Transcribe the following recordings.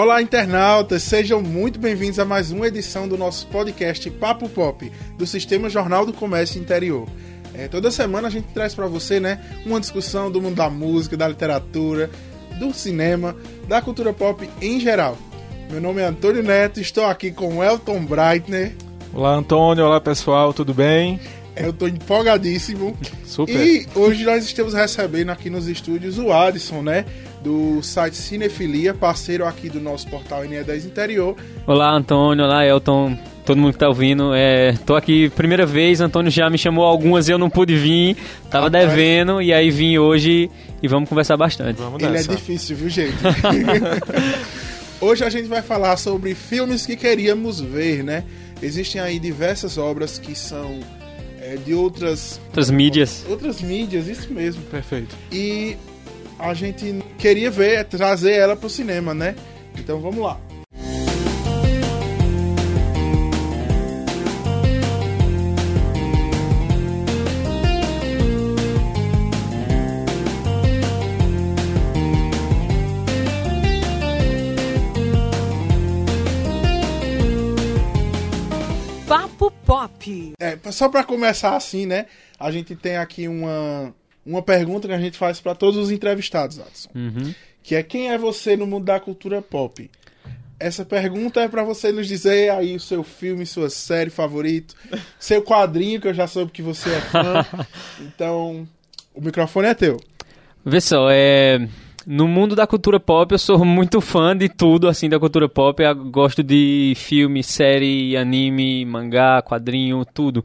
Olá, internautas! Sejam muito bem-vindos a mais uma edição do nosso podcast Papo Pop, do Sistema Jornal do Comércio Interior. É, toda semana a gente traz para você né, uma discussão do mundo da música, da literatura, do cinema, da cultura pop em geral. Meu nome é Antônio Neto, estou aqui com Elton Breitner. Olá, Antônio. Olá, pessoal. Tudo bem? Eu estou empolgadíssimo. Super. E hoje nós estamos recebendo aqui nos estúdios o Adson, né? Do site Cinefilia, parceiro aqui do nosso portal NE10 Interior. Olá, Antônio. Olá, Elton. Todo mundo que tá ouvindo. É, tô aqui primeira vez, Antônio já me chamou algumas e eu não pude vir. Tava Rapaz. devendo e aí vim hoje e vamos conversar bastante. Vamos Ele é difícil, viu, gente? Hoje a gente vai falar sobre filmes que queríamos ver, né? Existem aí diversas obras que são é, de outras Outras mídias. outras mídias, isso mesmo. Perfeito. E a gente queria ver, trazer ela pro cinema, né? Então vamos lá. Papo Pop. É, só pra começar assim, né? A gente tem aqui uma, uma pergunta que a gente faz pra todos os entrevistados, Adson. Uhum. que é quem é você no mundo da cultura pop? Essa pergunta é pra você nos dizer aí o seu filme, sua série favorito, seu quadrinho, que eu já soube que você é fã. Então, o microfone é teu. Vê só, é. No mundo da cultura pop, eu sou muito fã de tudo, assim, da cultura pop. Eu gosto de filme, série, anime, mangá, quadrinho, tudo.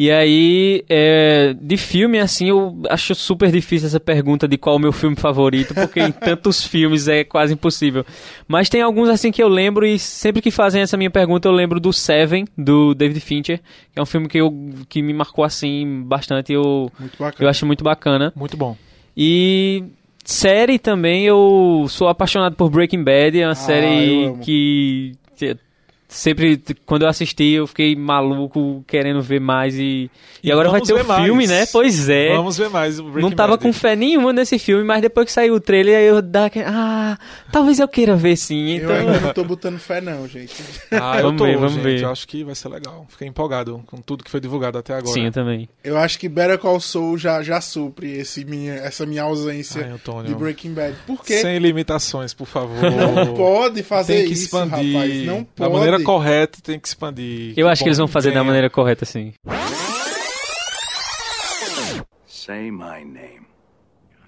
E aí, é, de filme, assim, eu acho super difícil essa pergunta de qual o meu filme favorito, porque em tantos filmes é quase impossível. Mas tem alguns, assim, que eu lembro e sempre que fazem essa minha pergunta, eu lembro do Seven, do David Fincher, que é um filme que, eu, que me marcou, assim, bastante. Eu, Muito bacana. eu acho muito bacana. Muito bom. E série também, eu sou apaixonado por Breaking Bad, é uma Ah, série que sempre quando eu assisti eu fiquei maluco querendo ver mais e e, E agora vai ter o mais. filme, né? Pois é. Vamos ver mais o Breaking não tava Bad. com fé nenhuma nesse filme, mas depois que saiu o trailer aí eu dá aquele- ah, talvez eu queira ver sim. Eu Então, ainda não tô botando fé não, gente. Ah, eu Vamos tô, ver, vamos gente. ver. Eu acho que vai ser legal. Fiquei empolgado com tudo que foi divulgado até agora. sim, eu também. Eu acho que Better Call Saul já, já supre esse minha, essa minha ausência Ai, Antônio. de Breaking Bad. Por quê? Sem limitações, por favor. Não pode fazer Tem que isso, expandir. rapaz. Não Da pode. Maneira correta, tem que expandir. Eu acho que eles vão fazer da maneira correta assim. Say my name.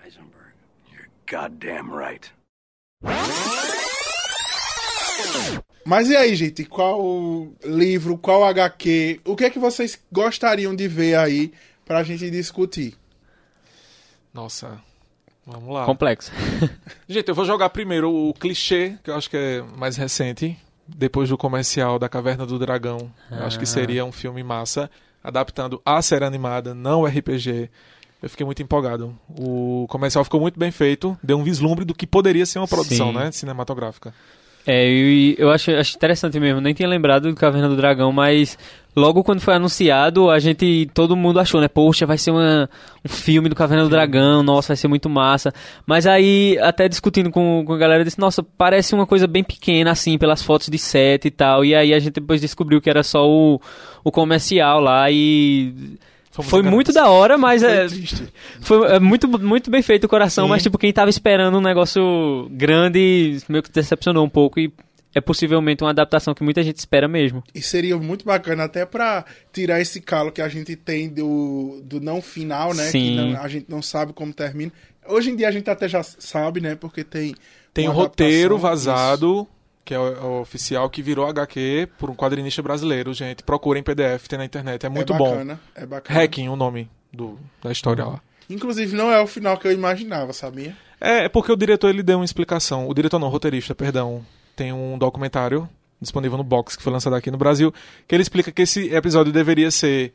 Heisenberg. You're goddamn right. Mas e aí, gente? Qual livro, qual HQ, o que é que vocês gostariam de ver aí pra gente discutir? Nossa. Vamos lá. Complexo. Gente, eu vou jogar primeiro o clichê, que eu acho que é mais recente, depois do comercial da Caverna do Dragão. Eu acho que seria um filme massa, adaptando a série animada, não o RPG. Eu fiquei muito empolgado. O comercial ficou muito bem feito, deu um vislumbre do que poderia ser uma produção, Sim. né, cinematográfica. É, e eu acho, acho interessante mesmo, nem tinha lembrado do Caverna do Dragão, mas logo quando foi anunciado, a gente, todo mundo achou, né, poxa, vai ser uma, um filme do Caverna do Dragão, nossa, vai ser muito massa. Mas aí, até discutindo com, com a galera, disse, nossa, parece uma coisa bem pequena, assim, pelas fotos de set e tal, e aí a gente depois descobriu que era só o, o comercial lá e... Fomos Foi muito da hora, mas Foi é, triste. foi é, muito, muito bem feito o coração, Sim. mas tipo, quem tava esperando um negócio grande meio que decepcionou um pouco e é possivelmente uma adaptação que muita gente espera mesmo. E seria muito bacana até pra tirar esse calo que a gente tem do, do não final, né? Que Sim. não- a gente não sabe como termina. Hoje em dia a gente até já sabe, né? Porque tem. Tem um roteiro vazado, que é o, é o oficial, que virou HQ por um quadrinista brasileiro, gente. Procurem PDF, tem na internet, é isso. muito é bom. bacana, É bacana. Hacking, o nome do, da história lá. Inclusive, não é o final que eu imaginava, sabia? É, é porque o diretor ele deu uma explicação. O diretor não, o roteirista, perdão. Tem um documentário disponível no box que foi lançado aqui no Brasil, que ele explica que esse episódio deveria ser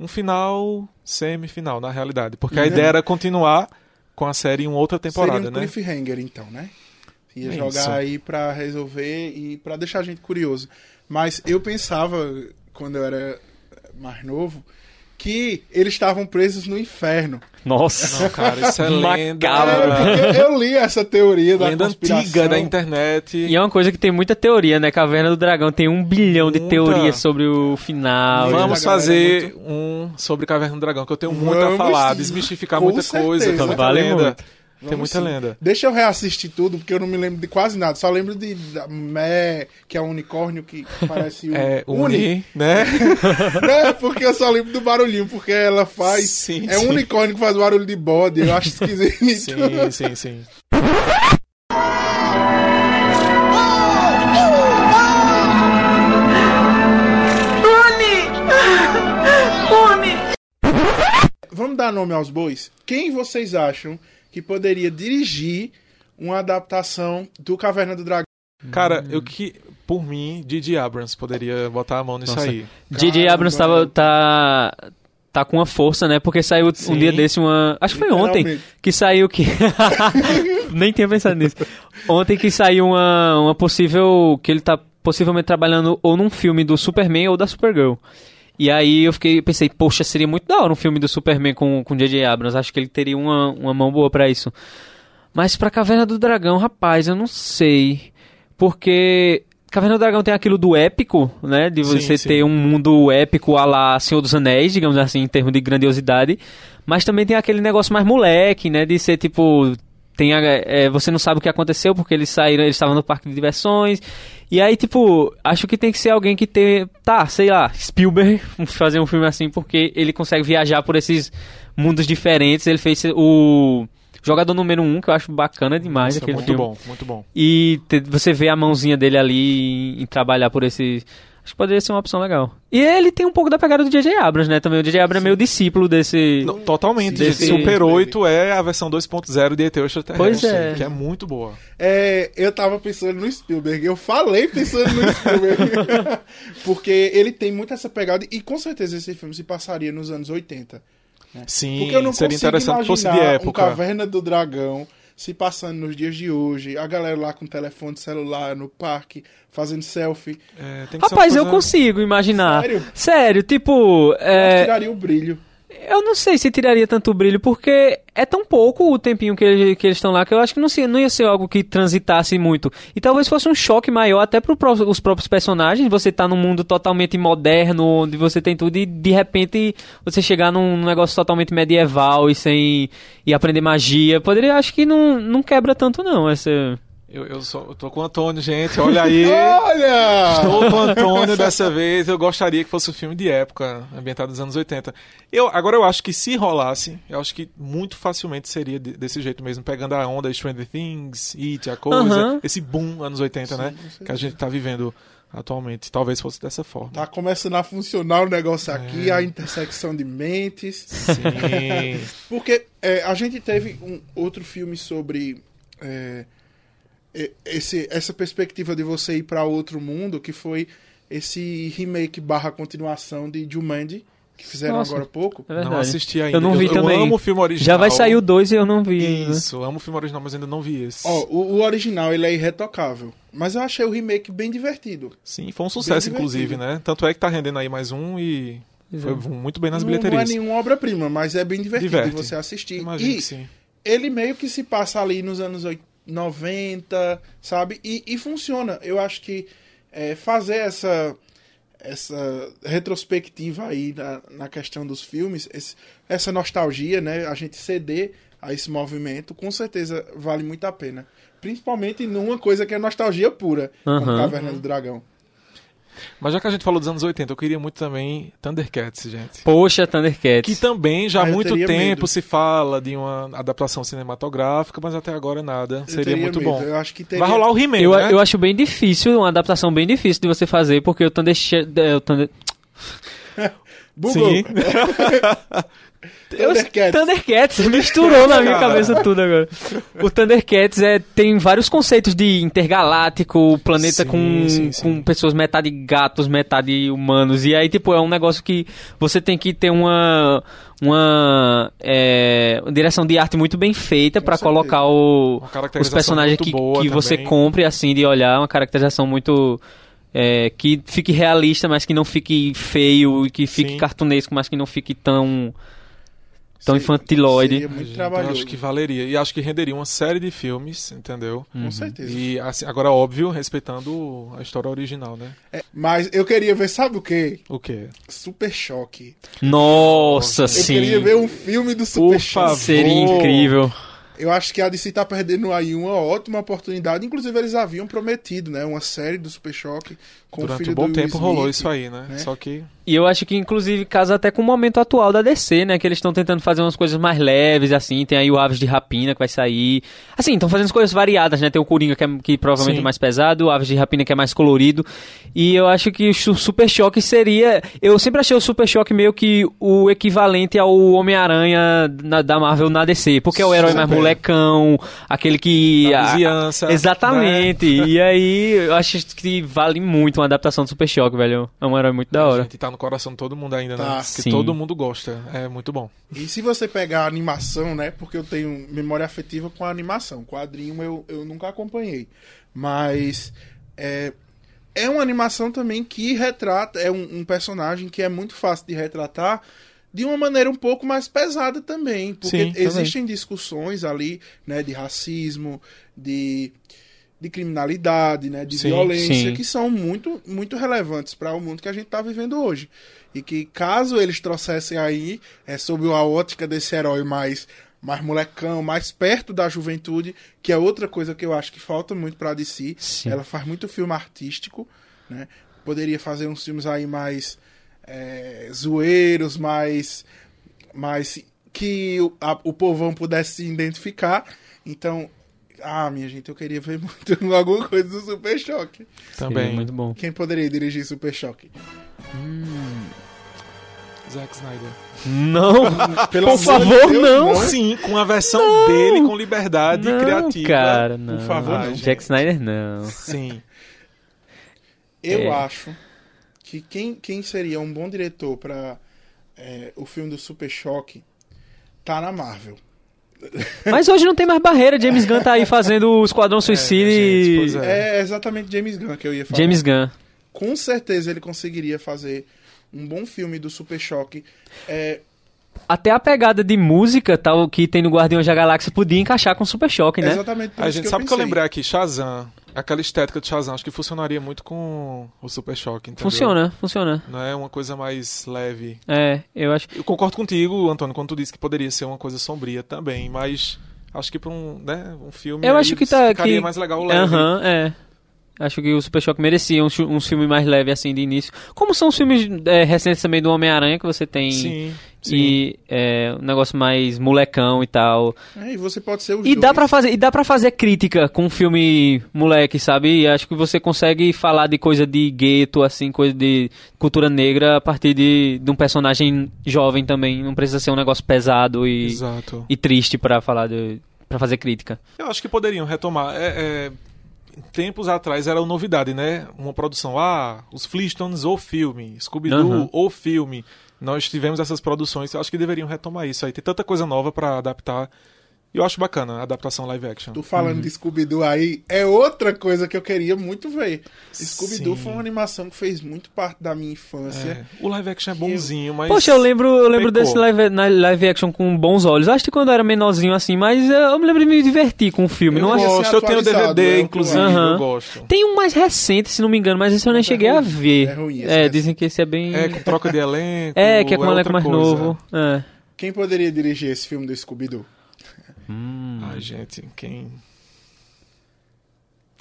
um final semifinal, na realidade. Porque a Uhum. ideia era continuar com a série em outra temporada, Seria um né? cliffhanger, então, né? Ia É jogar isso. aí pra resolver e pra deixar a gente curioso. Mas eu pensava, quando eu era mais novo, que eles estavam presos no inferno. Nossa. Não, cara, isso é lenda. É, eu li essa teoria da Lenda conspiração. antiga da internet. E é uma coisa que tem muita teoria, né? Caverna do Dragão tem um bilhão de Muita. teorias sobre o final. Vamos galera fazer um sobre Caverna do Dragão, que eu tenho muito a Vamos falar, sim. desmistificar Com muita certeza. coisa, muita Vale lenda. muito. Tem Vamos muita sim. lenda. Deixa eu reassistir tudo, porque eu não me lembro de quase nada. Só lembro de da Mé, que é um unicórnio que parece um É, uni. Uni, né? Não, porque eu só lembro do barulhinho, porque ela faz. Sim, é um sim. unicórnio que faz barulho de bode. Eu acho esquisito. Sim, sim, sim. Vamos dar nome aos bois? Quem vocês acham que poderia dirigir uma adaptação do Caverna do Dragão? Cara, eu que, por mim, Didi Abrams poderia botar a mão nisso Nossa. aí. Cara, Abrams tava, tá, tá com uma força, né? Porque saiu um Sim. dia desse uma. Acho que foi ontem que saiu que. Nem tinha pensado nisso. Ontem que saiu uma, uma possível. Que ele tá possivelmente trabalhando ou num filme do Superman ou da Supergirl. E aí eu fiquei, pensei, poxa, seria muito da hora um filme do Superman com com J.J. Abrams. Acho que ele teria uma, uma mão boa pra isso. Mas pra Caverna do Dragão, rapaz, eu não sei. Porque Caverna do Dragão tem aquilo do épico, né? De Sim, você sim. ter um mundo épico a lá Senhor dos Anéis, digamos assim, em termos de grandiosidade. Mas também tem aquele negócio mais moleque, né? De ser tipo. Tem a- é, você não sabe o que aconteceu porque eles saíram, eles estavam no parque de diversões. E aí, tipo, acho que tem que ser alguém que tem. Tá, sei lá, Spielberg fazer um filme assim porque ele consegue viajar por esses mundos diferentes. Ele fez o Jogador Número 1, um, que eu acho bacana demais aquele muito filme. bom, muito bom. E te- você vê a mãozinha dele ali em, em trabalhar por esse. Acho que poderia ser uma opção legal. E ele tem um pouco da pegada do J.J. Abrams, né? Também o J.J. Abrams é meio discípulo desse. Não, totalmente. Sim. Super 8 é a versão 2.0 de ET Extraterrestre. Pois é. Que é muito boa. É, eu tava pensando no Spielberg. Eu falei pensando no Spielberg. porque ele tem muito essa pegada. E com certeza esse filme se passaria nos anos 80. Sim, Porque eu não seria consigo interessante que fosse de imaginar um época. Caverna do Dragão se passando nos dias de hoje, a galera lá com telefone celular no parque, fazendo selfie. É, tem que ser uma Rapaz, eu coisa- consigo imaginar. Sério? Sério, tipo. Eu É, tiraria o brilho. Eu não sei se tiraria tanto brilho, porque é tão pouco o tempinho que, ele- que eles estão lá que eu acho que não, se- não ia ser algo que transitasse muito. E talvez fosse um choque maior até para os próprios personagens. Você tá num mundo totalmente moderno, onde você tem tudo, e de repente você chegar num, negócio totalmente medieval e sem. e aprender magia. Poderia, acho que não, não quebra tanto, não. Essa. Eu, eu, só, eu tô com o Antônio, gente. Olha aí. Olha! Estou com o Antônio dessa vez. Eu gostaria que fosse um filme de época, ambientado nos anos 80. Eu, agora, eu acho que se rolasse, eu acho que muito facilmente seria de- desse jeito mesmo, pegando a onda Stranger Things, It, a coisa, Aham. esse boom anos 80, né? com certeza. Que a gente tá vivendo atualmente. Talvez fosse dessa forma. Tá começando a funcionar o negócio É. aqui, a intersecção de mentes. Sim. Porque é, a gente teve um outro filme sobre é, esse, essa perspectiva de você ir para outro mundo, que foi esse remake barra continuação de Jumanji, que fizeram Nossa. agora há pouco. É. Não assisti ainda. Eu não vi eu, também. amo o filme original. Já vai sair o 2 e eu não vi. ainda. Isso, amo o filme original, mas ainda não vi esse. Ó, o, o original ele é irretocável, mas eu achei o remake bem divertido. Sim, foi um sucesso, inclusive, né? Tanto é que tá rendendo aí mais um e foi Exato. muito bem nas Não, não é bilheterias. nenhuma obra-prima, mas é bem divertido Diverte. de você assistir. Imagino e que sim. ele meio que se passa ali nos anos oit- 90, sabe? E, e funciona. Eu acho que é, fazer essa essa retrospectiva aí na, na questão dos filmes, esse- essa nostalgia, né? A gente ceder a esse movimento, com certeza vale muito a pena. Principalmente numa coisa que é nostalgia pura, como Aham. Caverna do Dragão. Mas já que a gente falou dos anos 80, eu queria muito também Thundercats, gente. Poxa, Thundercats. Que também já há Ah, muito tempo medo. se fala de uma adaptação cinematográfica, mas até agora nada. Eu Seria muito medo. bom. Eu acho que teria... Vai rolar o He-Man, Eu, né? eu acho bem difícil, uma adaptação bem difícil de você fazer, porque o Thunder... é, o Thunder... Bugou. Sim. Thundercats. Thundercats misturou na minha cabeça tudo agora. O Thundercats é, tem vários conceitos de intergaláctico, planeta Sim, com, sim, sim. com pessoas metade gatos, metade humanos. E aí, tipo, é um negócio que você tem que ter uma, uma é, direção de arte muito bem feita pra certeza. colocar o, os personagens que, que você compre assim de olhar, uma caracterização muito é, que fique realista, mas que não fique feio, e que fique Sim. cartunesco, mas que não fique tão tão infantiloide. Seria muito eu trabalhoso. acho que valeria. E acho que renderia uma série de filmes, entendeu? Com certeza. E assim, agora, óbvio, respeitando a história original, né? É, mas eu queria ver, sabe o quê? O quê? Super Choque. Nossa, Eu sim. queria ver um filme do Super Por Choque. favor. Seria incrível. Eu acho que a DC tá perdendo aí uma ótima oportunidade. Inclusive, eles haviam prometido, né? Uma série do Super Choque com o Durante filho um bom do tempo Will rolou Smith, isso aí, né? né? Só que E eu acho que, inclusive, casa até com o momento atual da DC, né? Que eles estão tentando fazer umas coisas mais leves, assim. Tem aí o Aves de Rapina que vai sair. Assim, estão fazendo as coisas variadas, né? Tem o Coringa que, é, que provavelmente Sim. é mais pesado, o Aves de Rapina que é mais colorido. E eu acho que o Su- Super Choque seria. Eu sempre achei o Super Choque meio que o equivalente ao Homem-Aranha da Marvel na DC. Porque é o herói mais. Molecão, aquele que. da a- vizinhança. Exatamente. E aí, eu acho que vale muito uma adaptação do Super Choque, velho. É um herói muito da A hora. gente tá no coração de todo mundo ainda, Tá. né? Que Sim. todo mundo gosta. É muito bom. E se você pegar a animação, né? Porque eu tenho memória afetiva com a animação. Quadrinho eu, eu nunca acompanhei. Mas é, é uma animação também que retrata. É um, um personagem que é muito fácil de retratar de uma maneira um pouco mais pesada também. Porque Sim, também. existem discussões ali, né? De racismo, de, de criminalidade, né? De Sim, violência, sim. que são muito, muito relevantes para o mundo que a gente está vivendo hoje. E que caso eles trouxessem aí, é, sob a ótica desse herói mais, mais molecão, mais perto da juventude, que é outra coisa que eu acho que falta muito pra DC. Sim. Ela faz muito filme artístico, né? Poderia fazer uns filmes aí mais é, zoeiros, mais, mais que o, a- o povão pudesse se identificar. Então, ah, minha gente, eu queria ver muito alguma coisa do Super Choque. Também. Seria muito bom. Quem poderia dirigir Super Choque? Zack Snyder. Não, Pelo por favor, Deus, não. Sim, com a versão dele, com liberdade não, criativa. cara, não. Por favor, não. Jack Snyder, não. Sim. Eu É. acho que quem, quem seria um bom diretor para o filme do Super Choque tá na Marvel. Mas hoje não tem mais barreira. James Gunn tá aí fazendo o Esquadrão Suicida gente, e... pois É. É exatamente James Gunn que eu ia falar. James Gunn. Com certeza ele conseguiria fazer um bom filme do Super Choque. É, Até a pegada de música tal que tem no Guardiões da Galáxia podia encaixar com o Super Choque, né? exatamente A gente que sabe eu que eu lembrei aqui, Shazam. Aquela estética de Shazam, acho que funcionaria muito com o Super Choque, entendeu? Funciona, funciona. Não é uma coisa mais leve. É, eu acho. Eu concordo contigo, Antônio, quando tu disse que poderia ser uma coisa sombria também, mas acho que pra um, né, um filme Eu acho que tá. ficaria que... mais legal leve. Aham, é. Acho que o Super Choque merecia uns, uns filmes mais leves assim de início. Como são os filmes é, recentes também do Homem-Aranha, que você tem. Sim, sim. E é, um negócio mais molecão e tal. É, e você pode ser os E dois. dá pra fazer, e dá para fazer crítica com um filme moleque, sabe? E acho que você consegue falar de coisa de gueto, assim, coisa de cultura negra a partir de, de um personagem jovem também. Não precisa ser um negócio pesado e, Exato. e triste pra falar de, para fazer crítica. Eu acho que poderiam retomar. É, é, tempos atrás era uma novidade, né? Uma produção. Ah, os Flintstones ou filme, Scooby-Doo Aham. ou filme. Nós tivemos essas produções. Eu acho que deveriam retomar isso aí. Tem tanta coisa nova pra adaptar. E eu acho bacana a adaptação live action. Tu falando de Scooby-Doo aí, é outra coisa que eu queria muito ver. Scooby-Doo foi uma animação que fez muito parte da minha infância. É, o live action é bonzinho, mas. Poxa, eu lembro, eu lembro pecou. desse live, na- live action com bons olhos. Acho que quando eu era menorzinho assim, mas eu me lembro de me divertir com o filme. Eu não gosto. acho... eu tenho DVD, é que eu inclusive, eu gosto. Tem um mais recente, se não me engano, mas esse eu nem é cheguei a ruim. ver. É ruim, esse É, é dizem que esse é bem. É, com troca de elenco. É, que é com um elenco mais coisa. novo. É. Quem poderia dirigir esse filme do Scooby-Doo? Ai, gente, quem.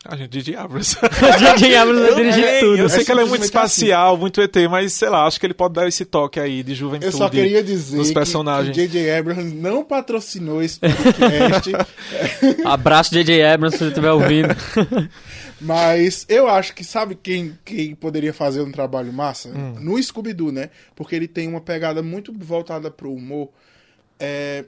A gente, Didi Abrams. J.J. Abrams vai dirigir Também, tudo. Eu sei É que ele é muito simplesmente assim. espacial, muito ET, mas sei lá, acho que ele pode dar esse toque aí de juventude. Eu só queria dizer nos que- personagens. que J.J. Abrams não patrocinou esse podcast, Abraço, J.J. Abrams, se você estiver ouvindo. mas eu acho que sabe quem, quem poderia fazer um trabalho massa? Hum. No Scooby-Doo, né? Porque ele tem uma pegada muito voltada pro humor. É...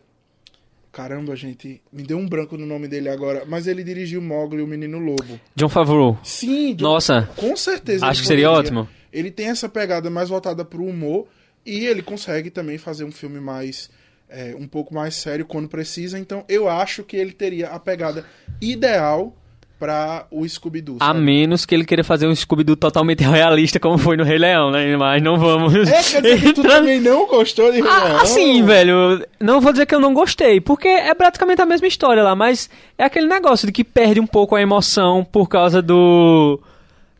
Caramba, gente, me deu um branco no nome dele agora, mas ele dirigiu Mogli e o Menino Lobo. John Favreau. Sim, John- Nossa, com certeza. acho que seria ótimo. Ele tem essa pegada mais voltada pro humor e ele consegue também fazer um filme mais é, um pouco mais sério quando precisa. Então eu acho que ele teria a pegada ideal pra o Scooby-Doo. A menos que ele queira fazer um Scooby-Doo totalmente realista, como foi no Rei Leão, né? Mas não vamos. É, quer dizer que tu também não gostou de Rei Ah, Leão? assim, velho, não vou dizer que eu não gostei, porque é praticamente a mesma história lá, mas é aquele negócio de que perde um pouco a emoção por causa do.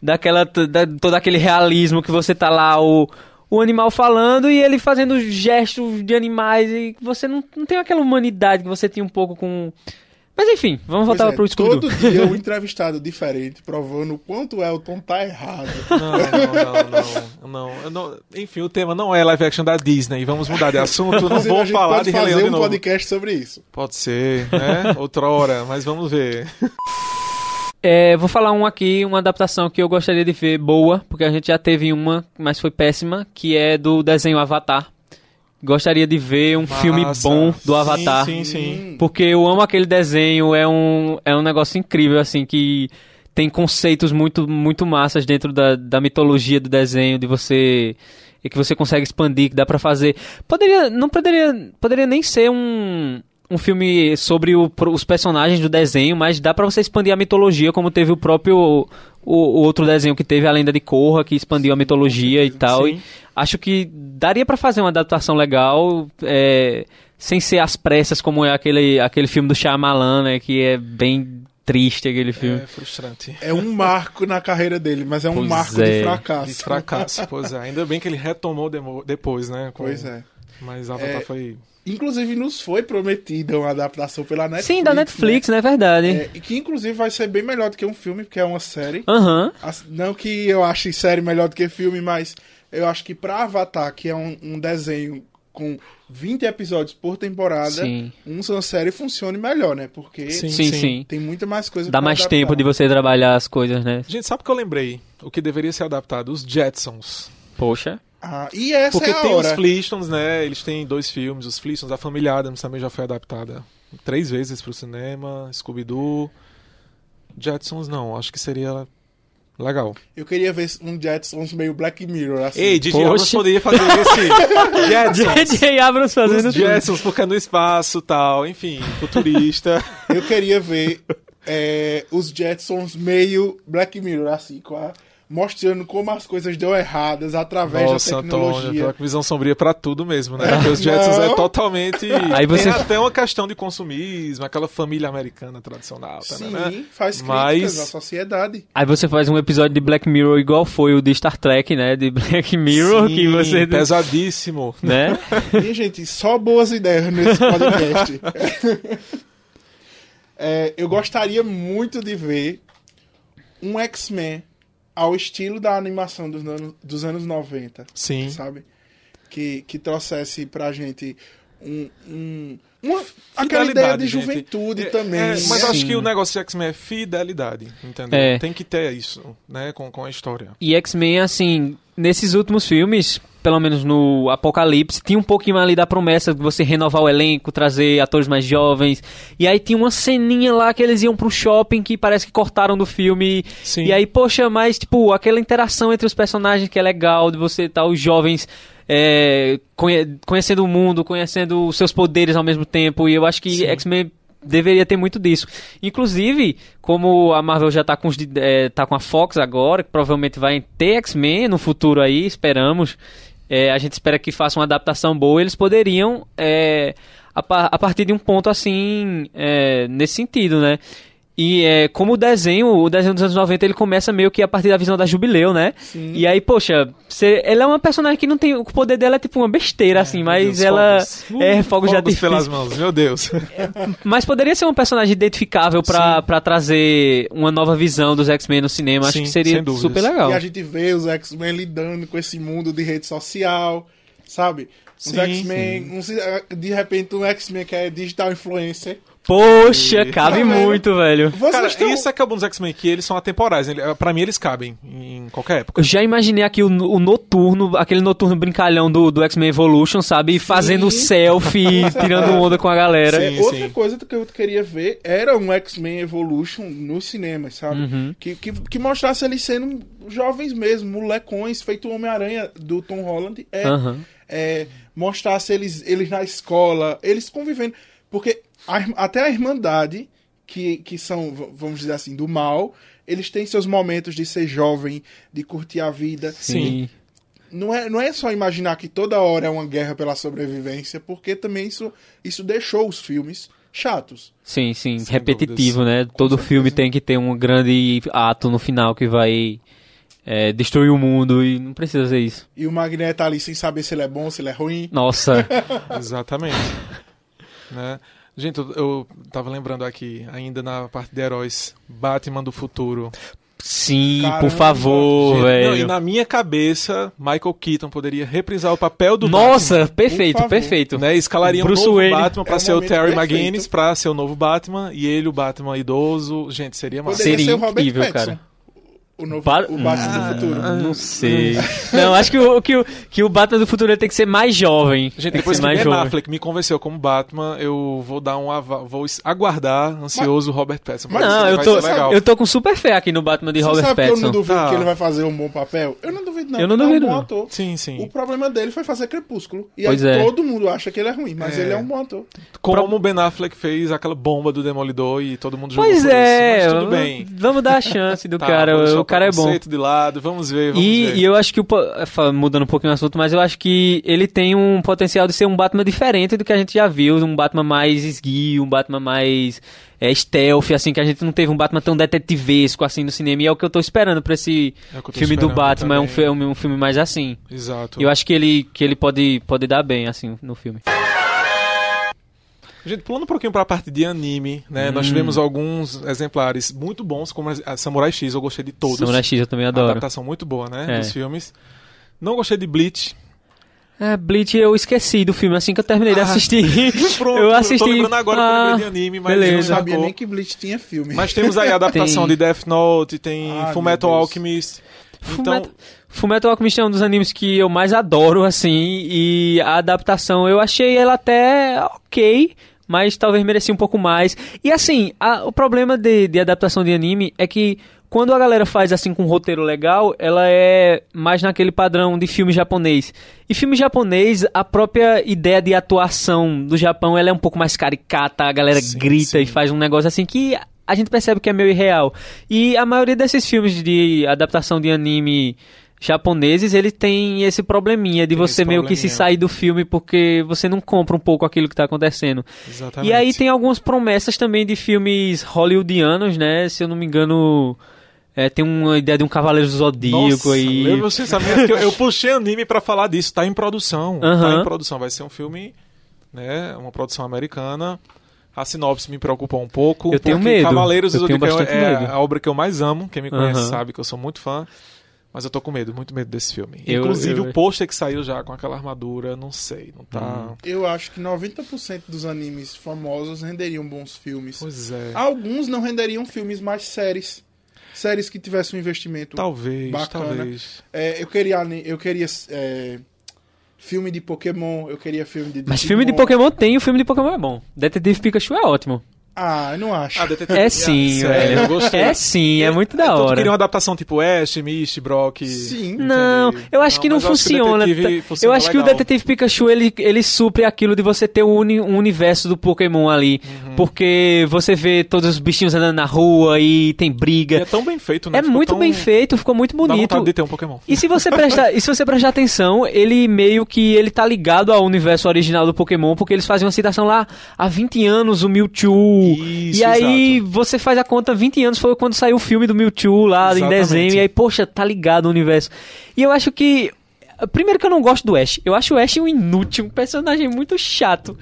daquela. Da, todo aquele realismo que você tá lá, o, o animal falando e ele fazendo gestos de animais e você não, não tem aquela humanidade que você tinha um pouco com. Mas enfim, vamos Pois voltar é, pro Scooby-Doo. Todo dia um entrevistado diferente, provando o quanto o Elton tá errado. Não, não, não, não, não. Enfim, o tema não é live action da Disney. Vamos mudar de assunto. Não Inclusive, vou falar pode de Rei fazer Leão de um novo. podcast sobre isso. Pode ser, né? Outra hora, mas vamos ver. É, vou falar um aqui, uma adaptação que eu gostaria de ver boa, porque a gente já teve uma, mas foi péssima, que é do desenho Avatar. Gostaria de ver um filme Massa. bom do Sim, Avatar. Sim, sim. Hum, Porque eu amo aquele desenho, é um, é um negócio incrível, assim, que tem conceitos muito, muito massas dentro da, da mitologia do desenho, de você. E que você consegue expandir, que dá pra fazer. Poderia. Não poderia. Poderia nem ser um. Um filme sobre o- os personagens do desenho, mas dá pra você expandir a mitologia, como teve o próprio. O, o outro desenho que teve, a Lenda de Korra, que expandiu a mitologia e tal. Sim. E acho que daria pra fazer uma adaptação legal, é, sem ser às pressas, como é aquele, aquele filme do Shyamalan, né? Que é bem triste aquele filme. É frustrante. É um marco na carreira dele, mas é um Pois marco é. de fracasso. De fracasso, pois é. Ainda bem que ele retomou depois, né? com- Pois é. Mas Avatar É, foi. Inclusive, nos foi prometida uma adaptação pela Netflix. Sim, da Netflix, né? Verdade. né? É, e que, inclusive, vai ser bem melhor do que um filme, porque é uma série. Aham. As- Não que eu ache série melhor do que filme, mas eu acho que pra Avatar, que é um, um desenho com 20 episódios por temporada, Sim. uma série funcione melhor, né? Porque Sim, Sim, sim. tem muita mais coisa Dá pra mais adaptar. tempo de você trabalhar as coisas, né? Gente, sabe o que eu lembrei? O que deveria ser adaptado? Os Jetsons. Poxa. Ah, e essa Porque é a tem hora. os Flintstones, né? Eles têm dois filmes, os Flintstones, a família Adams também já foi adaptada três vezes pro cinema, Scooby-Doo. Jetsons não, acho que seria legal. Eu queria ver um Jetsons meio Black Mirror, assim. Ei, DJ Poxa. Abrams poderia fazer esse Jetsons. J.J. Abrams fazendo Os. Jetsons, porque é no espaço tal, enfim, futurista. Eu queria ver é, os Jetsons meio Black Mirror, assim, com a- mostrando como as coisas dão erradas através Nossa, da Antônio, tecnologia. pior que visão sombria pra tudo mesmo, né? Porque os Jetsons é totalmente. Aí você- Tem até uma questão de consumismo, aquela família americana tradicional, tá, Sim, né? faz críticas Mas- à sociedade. Aí você faz um episódio de Black Mirror igual foi o de Star Trek, né? De Black Mirror, que Sim, você. Pesadíssimo. Né? Minha gente, só boas ideias nesse podcast. É, eu gostaria muito de ver um X-Men ao estilo da animação dos anos, dos anos 90, Sim. sabe? Que, que trouxesse pra gente um, um, uma, aquela ideia Fidelidade, de gente. juventude É, também. é, mas né? acho Sim. que o negócio de X-Men é fidelidade, entendeu? É. Tem que ter isso, né? Com, com a história. E X-Men, assim, nesses últimos filmes, pelo menos no Apocalipse, tinha um pouquinho ali da promessa de você renovar o elenco, trazer atores mais jovens. E aí tinha uma ceninha lá que eles iam pro shopping que parece que cortaram do filme. Sim. E aí, poxa, mas, tipo, aquela interação entre os personagens que é legal, de você estar os jovens. É, conhe- conhecendo o mundo, conhecendo os seus poderes ao mesmo tempo, e eu acho que. X-Men deveria ter muito disso. Inclusive, como a Marvel já tá com, os, é, tá com a Fox agora, que provavelmente vai ter X-Men no futuro aí, esperamos. É, a gente espera que faça uma adaptação boa. Eles poderiam, é, a, a partir de um ponto assim, é, nesse sentido, né? E é, como o desenho, o desenho dos anos 90, ele começa meio que a partir da visão da Jubileu, né? Sim. E aí, poxa, você, ela é uma personagem que não tem. O poder dela é tipo uma besteira, assim, Meu mas Deus, ela. fogos. é, fogo já Fogos pelas mãos, meu Deus. mas poderia ser um personagem identificável pra, pra trazer uma nova visão dos X-Men no cinema. Acho Sim, que seria super legal. E a gente vê os X-Men lidando com esse mundo de rede social, sabe? Os Sim, X-Men, uns- de repente um X-Men que é digital influencer. Poxa, cabe Tá muito, velho. Vocês Cara, estão... isso é que é bom dos X-Men, que eles são atemporais. Ele, pra mim, eles cabem em qualquer época. Eu já imaginei aqui o, o noturno, aquele noturno brincalhão do, do X-Men Evolution, sabe? Fazendo selfie, tirando onda com a galera. É, Sim, outra sim. coisa que eu queria ver era um X-Men Evolution nos cinemas, sabe? Uhum. Que, que, que mostrasse eles sendo jovens mesmo, molecões, feito o Homem-Aranha do Tom Holland. É, Aham. É, mostrasse eles, eles na escola, eles convivendo. Porque a até a Irmandade, que, que são, vamos dizer assim, do mal, eles têm seus momentos de ser jovem, de curtir a vida. Sim. Não é, não é só imaginar que toda hora é uma guerra pela sobrevivência, porque também isso, isso deixou os filmes chatos. Sim, sim, Sem repetitivo, dúvidas. né? Todo certeza. filme tem que ter um grande ato no final que vai é, destruir o mundo e não precisa ser isso. E o Magneto tá ali sem saber se ele é bom, se ele é ruim. Nossa, Exatamente. né? Gente, eu, eu tava lembrando aqui, ainda na parte de heróis, Batman do futuro. sim, Caramba, por favor, Gente, não, velho. e na minha cabeça, Michael Keaton poderia reprisar o papel do Nossa, perfeito, favor. perfeito. Batman. Né? Escalaria um Bruce novo Wayne. Batman pra É ser o Terry perfeito. McGuinness, pra ser o novo Batman, e ele o Batman idoso. Gente, seria massa. Seria incrível, cara. O, novo, Ba- o Batman Ah, do futuro. Não sei. Não, acho que o, que, o, que o Batman do futuro tem que ser mais jovem. Gente, tem depois ser que mais Ben jovem. Affleck me convenceu como Batman, eu vou dar um vou aguardar ansioso o Robert Pattinson. Mas Não, eu tô, eu tô com super fé aqui no Batman de Você Robert sabe que eu não Pattinson. duvido Tá. que ele vai fazer um bom papel? Eu não duvido, não. Eu não Ele é duvido, um bom ator. Sim, sim. O problema dele foi fazer Crepúsculo. E Pois aí é. todo mundo acha que ele é ruim, mas É. ele é um bom ator. Como o Ben Affleck fez aquela bomba do Demolidor e todo mundo jogou Pois por é, isso. Mas tudo bem. vamos dar a chance do Tá, cara. O cara é bom. de lado, vamos ver, vamos E, ver. e eu acho que, o, fa- mudando um pouquinho o assunto, mas eu acho que ele tem um potencial de ser um Batman diferente do que a gente já viu, um Batman mais esguio, um Batman mais é, stealth, assim, que a gente não teve um Batman tão detetivesco assim no cinema, e é o que eu tô esperando pra esse É filme do Batman, é um, filme, um filme mais assim. Exato. E eu acho que ele, que ele pode, pode dar bem, assim, no filme. Gente, pulando um pouquinho pra parte de anime, né? Hum. Nós tivemos alguns exemplares muito bons, como a Samurai X, eu gostei de todos. Samurai X eu também A adoro. adaptação muito boa, né? É. Dos filmes. Não gostei de Bleach. É, Bleach eu esqueci do filme, assim que eu terminei de Ah, assistir. Pronto, eu assisti. tô lembrando agora que eu ah, de anime, mas Eu não beleza. sabia nem que Bleach tinha filme. Mas temos aí a adaptação Tem. de Death Note, tem Ah, Fullmetal. Alchemist. Então, Fullmetal, Fullmetal Alchemist é um dos animes que eu mais adoro, assim, e a adaptação eu achei ela até ok, mas talvez merecia um pouco mais. E assim, a- o problema de, de adaptação de anime é que quando a galera faz assim com um roteiro legal, ela é mais naquele padrão de filme japonês. E filme japonês, a própria ideia de atuação do Japão, ela é um pouco mais caricata, a galera Sim, grita sim. e faz um negócio assim que a gente percebe que é meio irreal. E a maioria desses filmes de adaptação de anime japoneses, ele tem esse probleminha de Tem você meio que se sair do filme porque você não compra um pouco aquilo que tá acontecendo. exatamente. E aí tem algumas promessas também de filmes hollywoodianos, né? Se eu não me engano, é, tem uma ideia de um Cavaleiro Zodíaco Nossa, aí. eu, você sabia que eu, eu puxei anime pra falar disso, tá em produção. Tá Aham. em produção, vai ser um filme, né, uma produção americana. A sinopse me preocupou um pouco. Eu tenho medo. Cavaleiros do Zodíaco é, é a obra que eu mais amo. Quem me conhece Aham. sabe que eu sou muito fã. Mas eu tô com medo, muito medo desse filme. Eu- Inclusive eu- o pôster que saiu já com aquela armadura, não sei, não tá... Hum. Eu acho que 90% dos animes famosos renderiam bons filmes. Pois é. Alguns não renderiam filmes, mas séries. Séries que tivessem um investimento. Talvez, bacana. talvez. É, eu queria, eu queria é, filme de Pokémon, eu queria filme de. Mas filme de Digimon. Pokémon tem, o filme de Pokémon é bom. Detetive Pikachu é ótimo. Ah, eu não acho. Ah, Detetive- É sim, Sério, velho. eu gostei. É sim, é muito da Então, tu hora. queria uma adaptação tipo Ash, Misty, Brock... Sim. Não, Entendi. eu acho Não, que não acho que funciona. Funciona eu acho que o legal. Detetive Pikachu ele, ele supre aquilo de você ter um, uni- um universo do Pokémon ali. Uhum. Porque você vê todos os bichinhos andando na rua e tem E briga. é tão bem feito, né? É Ficou muito tão- bem feito, ficou muito Dá bonito. vontade de ter um Pokémon. E se você prestar, e se você prestar atenção, ele meio que ele tá ligado ao universo original do Pokémon, porque eles fazem uma citação lá há 20 anos o Mewtwo. Isso, e aí exato. você faz a conta 20 anos foi quando saiu o filme do Mewtwo lá em Exatamente. desenho e aí poxa, tá ligado ao universo. E eu acho que primeiro que eu não gosto do Ash. Eu acho o Ash um inútil, um personagem muito chato.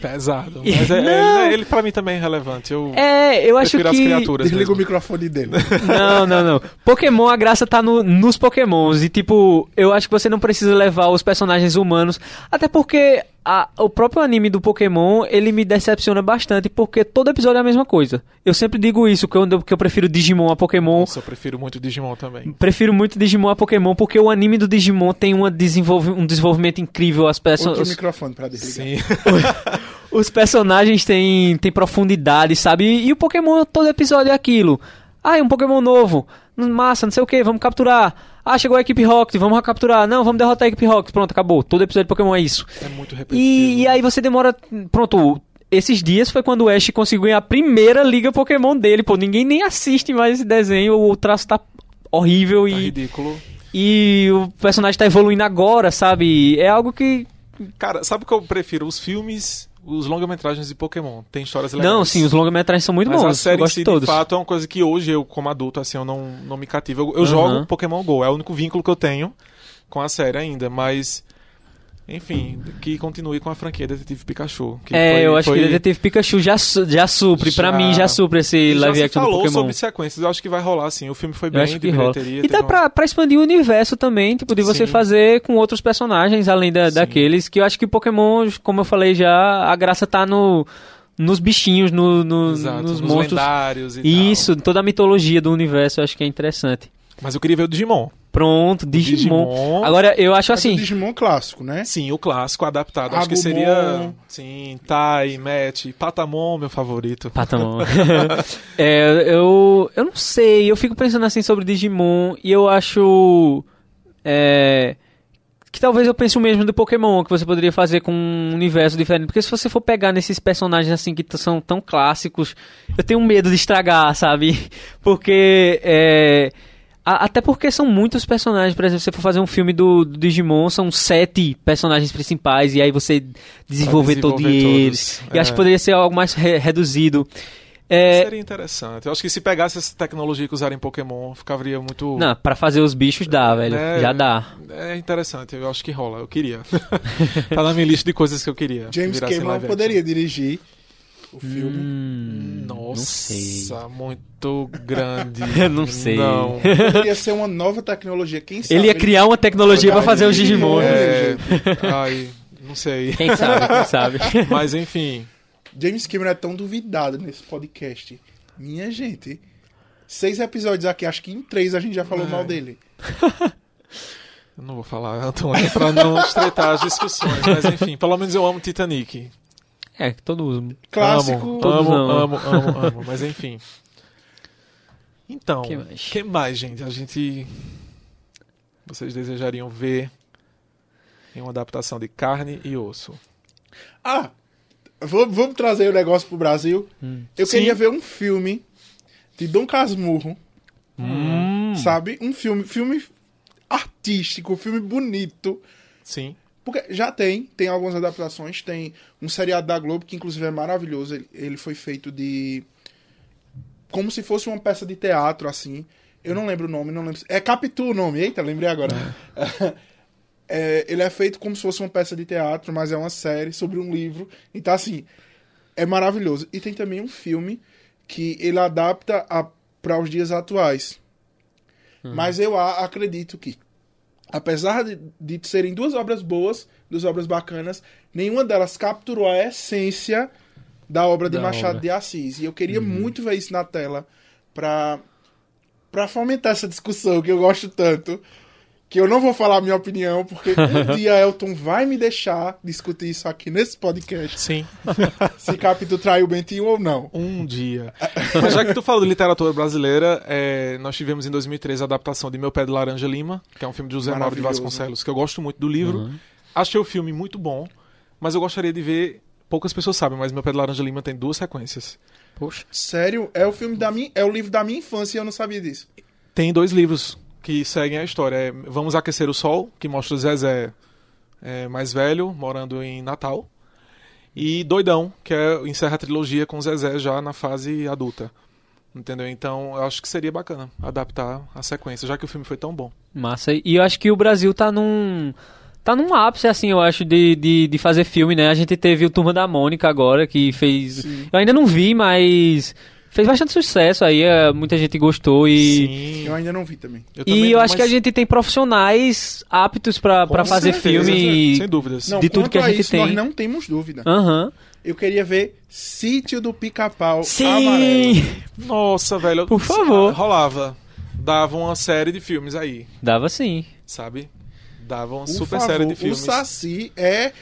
Pesado. Mas é, Não. ele, ele pra mim também é relevante. Eu É, eu acho que as criaturas. Desliga o microfone dele. Não, não, não. Pokémon, a graça tá no- nos Pokémons. E, tipo, eu acho que você não precisa levar os personagens humanos. Até porque a- o próprio anime do Pokémon, ele me decepciona bastante. Porque todo episódio é a mesma coisa. Eu sempre digo isso, que eu, que eu prefiro Digimon a Pokémon. Nossa, eu prefiro muito Digimon também. Prefiro muito Digimon a Pokémon, porque o anime do Digimon tem uma desenvolve, um desenvolvimento incrível. As Outro pessoas, microfone pra desligar. Sim. os personagens têm, têm profundidade, sabe? E, e o Pokémon, todo episódio é aquilo. Ah, é um Pokémon novo. Massa, não sei o que, vamos capturar. Ah, chegou a equipe Rocket, vamos capturar. Não, vamos derrotar a equipe Rocket. Pronto, acabou. Todo episódio de Pokémon é isso. É muito repetitivo. E, e aí você demora. Pronto. esses dias foi quando o Ash conseguiu ganhar a primeira liga Pokémon dele, pô. Ninguém nem assiste mais esse desenho, o traço tá horrível Tá e, ridículo. e o personagem tá evoluindo agora, sabe? É algo que. Cara, sabe o que eu prefiro? Os filmes, os longa-metragens de Pokémon. Tem histórias legais. Não, sim, os longa-metragens são muito Mas bons. a série eu gosto si, de todos. de fato, é uma coisa que hoje eu, como adulto, assim, eu não, não me cativo. Eu, eu jogo Pokémon GO, é o único vínculo que eu tenho com a série ainda, mas... Enfim, que continue com a franquia Detetive Pikachu. que é, foi- eu acho foi- que o Detetive Pikachu já, já supre. Pra Já- mim, já supre esse já live action do falou Pokémon. sobre sequências, eu acho que vai rolar, sim. O filme foi Eu bem acho de que rola. E dá uma- pra, pra expandir o universo também, tipo, de você Sim. fazer com outros personagens, além da, Sim. daqueles, que eu acho que Pokémon, como eu falei já, a graça tá no, nos bichinhos, no, no- Exato, nos nos monstros. lendários e Isso, tal. toda a mitologia do universo, eu acho que é interessante. Mas eu queria ver o Digimon. Pronto, Digimon. Digimon. Agora, eu acho Mas o assim... Digimon clássico, né? Sim, o clássico adaptado. Acho que Agumon. seria. Sim, Tai, Matt, Patamon, meu favorito. Patamon. é, eu, eu não sei, eu fico pensando assim sobre Digimon e eu acho é, que talvez eu pense o mesmo do Pokémon, que você poderia fazer com um universo diferente. Porque se você for pegar nesses personagens assim que são tão clássicos, eu tenho medo de estragar, sabe? Porque. é, a- até porque são muitos personagens, por exemplo, se você for fazer um filme do, do Digimon, são sete personagens principais, e aí você desenvolver, todos desenvolver eles. todos, E acho é. que poderia ser algo mais re- reduzido. É, Seria interessante. Eu acho que se pegasse essa tecnologia que usaram em Pokémon, ficaria muito. não, pra fazer os bichos dá, velho. né? Já dá. É interessante, eu acho que rola. Eu queria. tá na minha lista de coisas que eu queria. James Virasse Cameron poderia dirigir o filme. Hum, Nossa, sei. muito grande. Eu não sei. Não. Poderia ser uma nova tecnologia. Quem sabe? Ele ia criar uma tecnologia pra fazer os Digimon. É, ai, não sei. Quem sabe, quem sabe. Mas enfim. James Cameron é tão duvidado nesse podcast. Minha gente. Seis episódios aqui, acho que em três a gente já falou É. mal dele. Eu não vou falar, Antônio, pra não estreitar as discussões. Mas enfim, pelo menos eu amo Titanic. É, todo uso. Clássico. Amo, Todos amo, amam. amo, amo, amo. Mas enfim. Então, Que que mais? mais? gente? A gente. Vocês desejariam ver em uma adaptação de carne e osso? Ah, vamos, vamos trazer o negócio pro Brasil. Eu Sim. queria ver um filme de Dom Casmurro, Hum. sabe? Um filme, filme artístico, filme bonito. Sim. Porque já tem, tem algumas adaptações. Tem um seriado da Globo que, inclusive, é maravilhoso. Ele, ele foi feito de. Como se fosse uma peça de teatro, assim. Eu não lembro o nome, não lembro. É Capitu o nome, eita, lembrei agora. É, ele é feito como se fosse uma peça de teatro, mas é uma série sobre um livro. Então, assim, é maravilhoso. E tem também um filme que ele adapta para os dias atuais. Mas eu acredito que apesar de, de serem duas obras boas, duas obras bacanas, nenhuma delas capturou a essência da obra de Da Machado obra. de Assis. E eu queria muito ver isso na tela pra, pra fomentar essa discussão que eu gosto tanto. Que eu não vou falar a minha opinião, porque um dia Elton vai me deixar discutir isso aqui nesse podcast. Sim. Se Capito traiu o Bentinho ou não. Um dia. Mas já que tu falou de literatura brasileira, é, nós tivemos em 2013 a adaptação de Meu Pé de Laranja Lima, que é um filme de José Mauro de. Vasconcelos, que eu gosto muito do livro. Achei o filme muito bom, mas eu gostaria de ver. Poucas pessoas sabem, mas Meu Pé de Laranja Lima tem duas sequências. Poxa. Sério, é o filme da minha, é o livro da minha infância e eu não sabia disso. Tem dois livros que seguem a história. É Vamos Aquecer o Sol, que mostra o Zezé é, mais velho, morando em Natal. E Doidão, que é, encerra a trilogia com o Zezé já na fase adulta. Entendeu? Então, eu acho que seria bacana adaptar a sequência, já que o filme foi tão bom. Massa. E eu acho que o Brasil tá num. Tá num ápice, assim, eu acho, de, de, de fazer filme, né? A gente teve o Turma da Mônica agora, que fez. Eu ainda não vi, mas. Fez bastante sucesso aí, é, muita gente gostou e. Sim. Eu ainda não vi também. Eu E também eu não, acho que a mas gente tem profissionais aptos pra fazer certeza, filme. Sem dúvidas. Não, De tudo quanto que a gente isso, tem. Nós não temos dúvida. Aham. Eu queria ver Sítio do Pica-Pau Sim! Amarelo. Nossa, velho. Por favor. Rolava. Dava uma série de filmes aí, Dava sim. sabe? Dava uma Por super favor, série de O filmes. Saci é.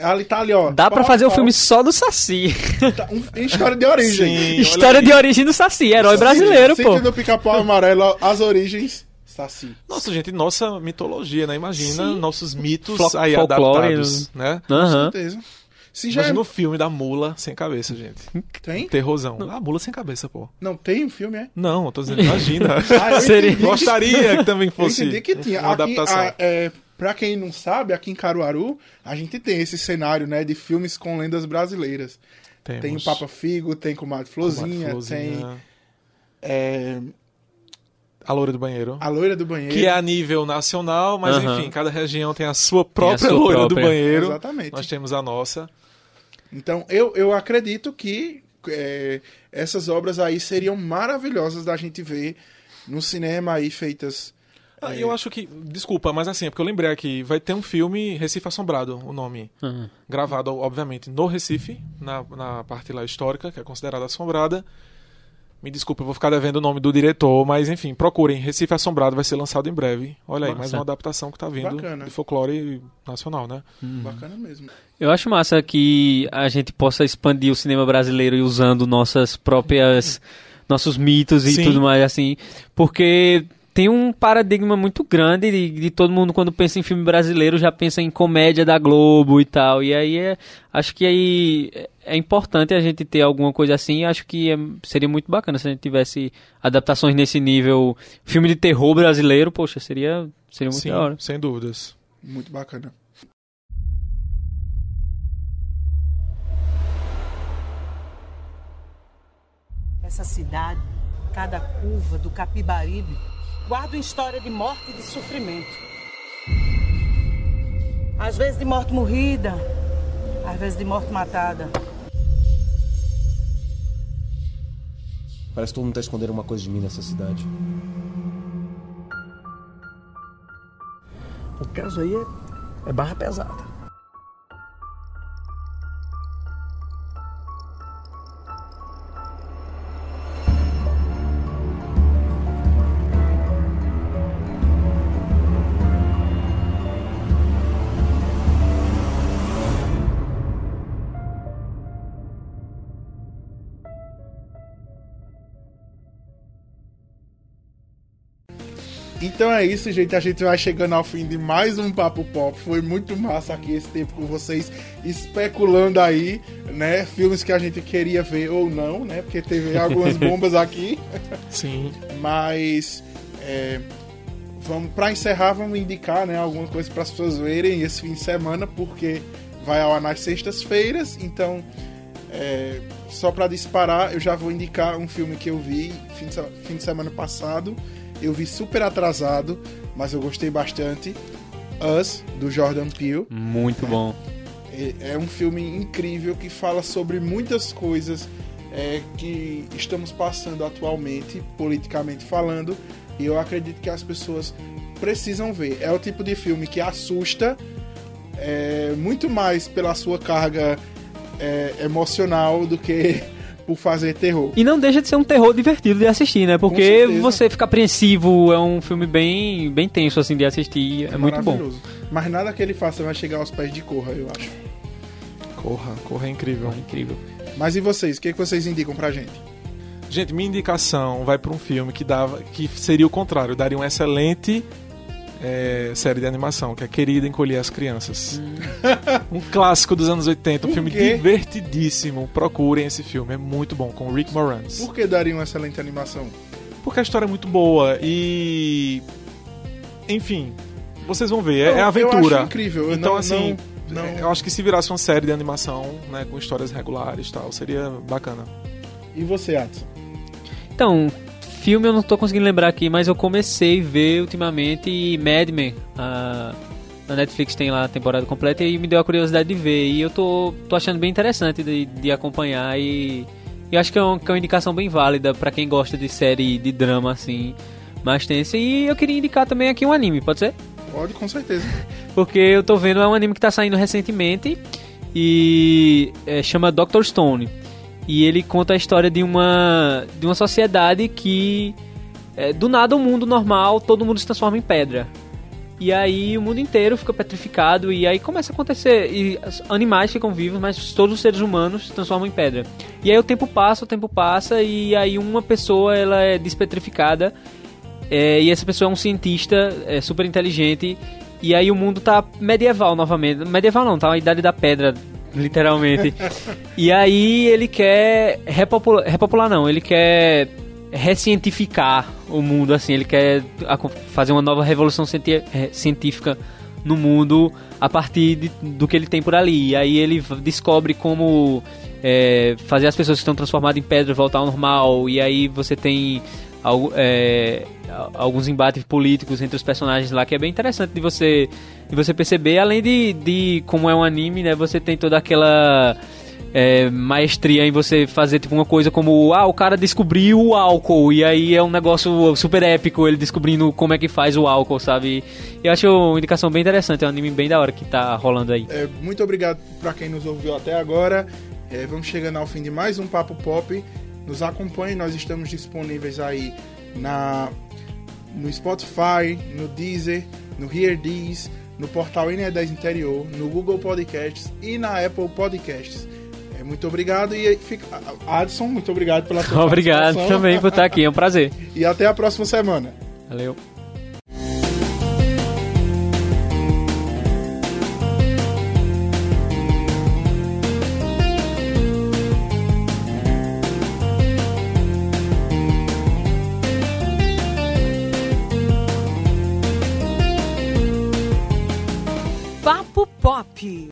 Ali tá ali, ó. Dá pra pau a fazer o pau, filme só do Saci. tá, um- história de origem. Sim. História de origem do Saci, herói brasileiro, Sítio pô. do Pica-Pau Amarelo, as origens. Saci. Nossa, gente, nossa mitologia, né? Imagina Sim. nossos mitos Flo- aí folclore, adaptados, né? Com Aham. certeza. Se já Imagina é... o filme da mula sem cabeça, gente. Tem? Terrorzão. A mula sem cabeça, pô. Não, tem um filme, é? Não, eu tô dizendo, imagina. Ah, eu Seria- Gostaria que também Eu fosse entendi que tinha. uma Aqui, adaptação. a, é, pra quem não sabe, aqui em Caruaru, a gente tem esse cenário, né, de filmes com lendas brasileiras. Temos Tem o Papa Figo, tem Comadre Florzinha, Comadre tem é, A Loura do Banheiro. a Loira do Banheiro. Que é a nível nacional, mas Aham. enfim, cada região tem a sua própria sua loira própria. do banheiro. Exatamente. Nós temos a nossa. Então, eu, eu acredito que é, essas obras aí seriam maravilhosas da gente ver no cinema aí feitas. Ah. Eu acho que. Desculpa, mas assim, é porque eu lembrei aqui. Vai ter um filme Recife Assombrado, o nome. Aham. Gravado, obviamente, no Recife, na, na parte lá histórica, que é considerada assombrada. Me desculpa, eu vou ficar devendo o nome do diretor, mas enfim, procurem. Recife Assombrado vai ser lançado em breve. Olha aí, Massa. mais uma adaptação que tá vindo Bacana. de folclore nacional, né? Bacana mesmo. Eu acho massa que a gente possa expandir o cinema brasileiro e usando nossas próprias nossos mitos e Sim. tudo mais assim, porque tem um paradigma muito grande de, de todo mundo quando pensa em filme brasileiro já pensa em comédia da Globo e tal. E aí é, acho que aí é- importante a gente ter alguma coisa assim. Acho que é- seria muito bacana se a gente tivesse adaptações nesse nível, filme de terror brasileiro, poxa, seria seria muito Sim, da hora. sem dúvidas. Muito bacana. Essa cidade, cada curva do Capibaribe, guarda uma história de morte e de sofrimento. Às vezes de morte morrida, às vezes de morte matada. Parece que todo mundo tá escondendo uma coisa de mim nessa cidade. O caso aí é, é barra pesada. Então é isso, gente. A gente vai chegando ao fim de mais um Papo Pop. Foi muito massa aqui esse tempo com vocês, especulando aí, né? Filmes que a gente queria ver ou não, né? Porque teve algumas bombas aqui. Sim. Mas é, vamos para encerrar, vamos indicar, né, alguma coisa para as pessoas verem esse fim de semana, porque vai ao ar nas sextas-feiras. Então, é, só para disparar, eu já vou indicar um filme que eu vi fim de, fim de semana passado. Eu vi super atrasado, mas eu gostei bastante. Us, do Jordan Peele. Muito bom. É- É um filme incrível que fala sobre muitas coisas é, que estamos passando atualmente, politicamente falando, e eu acredito que as pessoas precisam ver. É o tipo de filme que assusta é, muito mais pela sua carga é, emocional do que por fazer terror. E não deixa de ser um terror divertido de assistir, né? Porque você fica apreensivo, é um filme bem, bem tenso assim de assistir, é muito bom. Maravilhoso. Mas nada que ele faça vai chegar aos pés de Corra, eu acho. Corra, corra é incrível. Incrível. Mas e vocês? O que, que vocês indicam pra gente? Gente, minha indicação vai para um filme que dava, que seria o contrário, daria uma excelente é, série de animação, que é Querida Encolher as Crianças. um clássico dos anos 80, um filme divertidíssimo. Procurem esse filme, é muito bom, com Rick Moranis. Por que daria uma excelente animação? Porque a história é muito boa e. Enfim, vocês vão ver, é, é Eu- Eu aventura. acho incrível. Eu Então, não, assim, não, não- é, eu acho que se virasse uma série de animação, né, com histórias regulares e tal, seria bacana. E você, Adson? Então, filme eu não tô conseguindo lembrar aqui, mas eu comecei a ver ultimamente Mad Men. A, na Netflix tem lá a temporada completa e me deu a curiosidade de ver. E eu tô, tô achando bem interessante de, de acompanhar e, e acho que é, uma, que é uma indicação bem válida pra quem gosta de série de drama assim, mais tensa. E eu queria indicar também aqui um anime, pode ser? Pode, com certeza. Porque eu tô vendo, é um anime que tá saindo recentemente e é, chama Doctor Stone. E ele conta a história de uma, de uma sociedade que, é, do nada, o mundo normal, todo mundo se transforma em pedra. E aí o mundo inteiro fica petrificado e aí começa a acontecer. E animais ficam vivos, mas todos os seres humanos se transformam em pedra. E aí o tempo passa, o tempo passa e aí uma pessoa ela é despetrificada é, e essa pessoa é um cientista é, super inteligente. E aí o mundo tá medieval novamente. Medieval não, tá a idade da pedra literalmente. e aí ele quer repopular, repopular não, ele quer recientificar o mundo, assim, ele quer fazer uma nova revolução científica no mundo a partir de, do que ele tem por ali. E aí ele descobre como é, fazer as pessoas que estão transformadas em pedra voltar ao normal. E aí você tem é, alguns embates políticos entre os personagens lá que é bem interessante de você, de você perceber. Além de, de como é um anime, né? Você tem toda aquela é, maestria em você fazer tipo uma coisa como ah o cara descobriu o álcool e aí é um negócio super épico ele descobrindo como é que faz o álcool sabe eu acho uma indicação bem interessante é um anime bem da hora que tá rolando aí é, muito obrigado para quem nos ouviu até agora é, vamos chegando ao fim de mais um papo pop nos acompanhe nós estamos disponíveis aí na no Spotify no Deezer no Hear This no portal NE10 Interior, no Google Podcasts e na Apple Podcasts. É, muito obrigado e fica... Adson, muito obrigado pela sua Obrigado também por estar aqui, é um prazer. e até a próxima semana. Valeu. Papo Pop.